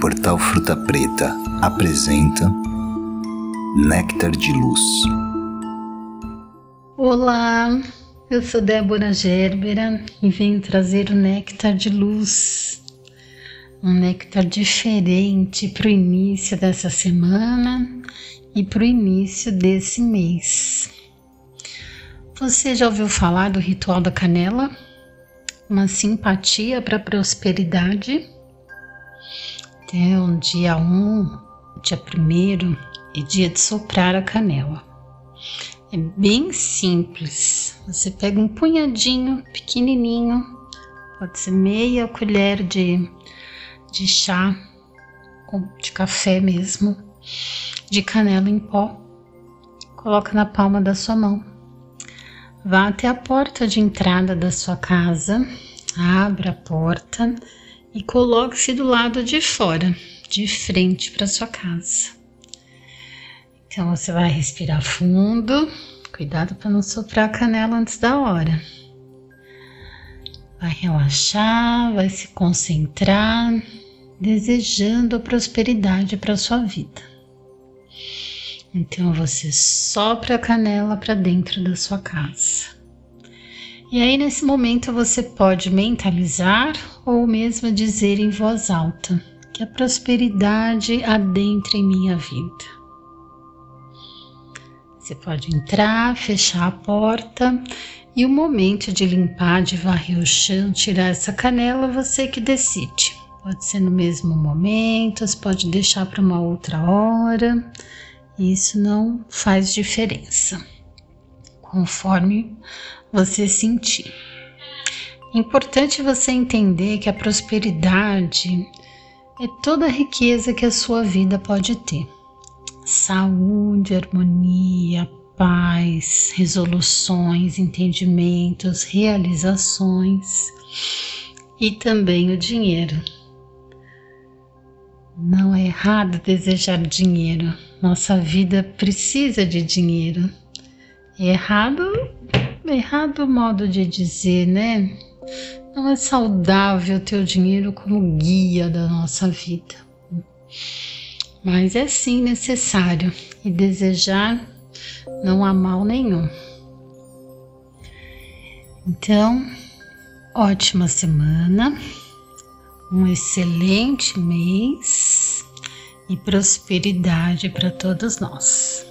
Portal Fruta Preta apresenta Néctar de Luz. Olá, eu sou Débora Gerbera e venho trazer o Néctar de Luz. Um néctar diferente para o início dessa semana e para o início desse mês. Você já ouviu falar do ritual da canela? Uma simpatia para a prosperidade? Até o dia 1, um, dia 1 é dia de soprar a canela. É bem simples. Você pega um punhadinho pequenininho, pode ser meia colher de, de chá, de café mesmo, de canela em pó, coloca na palma da sua mão. Vá até a porta de entrada da sua casa, abra a porta e coloque-se do lado de fora, de frente para sua casa. Então você vai respirar fundo, cuidado para não soprar a canela antes da hora. Vai relaxar, vai se concentrar, desejando prosperidade para sua vida. Então você sopra a canela para dentro da sua casa. E aí, nesse momento, você pode mentalizar ou mesmo dizer em voz alta que a prosperidade adentra em minha vida. Você pode entrar, fechar a porta e o momento de limpar, de varrer o chão, tirar essa canela, você que decide. Pode ser no mesmo momento, você pode deixar para uma outra hora. Isso não faz diferença. Conforme você sentir. Importante você entender que a prosperidade é toda a riqueza que a sua vida pode ter. Saúde, harmonia, paz, resoluções, entendimentos, realizações e também o dinheiro. Não é errado desejar dinheiro. Nossa vida precisa de dinheiro. É errado errado modo de dizer, né? Não é saudável ter o dinheiro como guia da nossa vida. Mas é sim necessário e desejar não há mal nenhum. Então, ótima semana, um excelente mês e prosperidade para todos nós.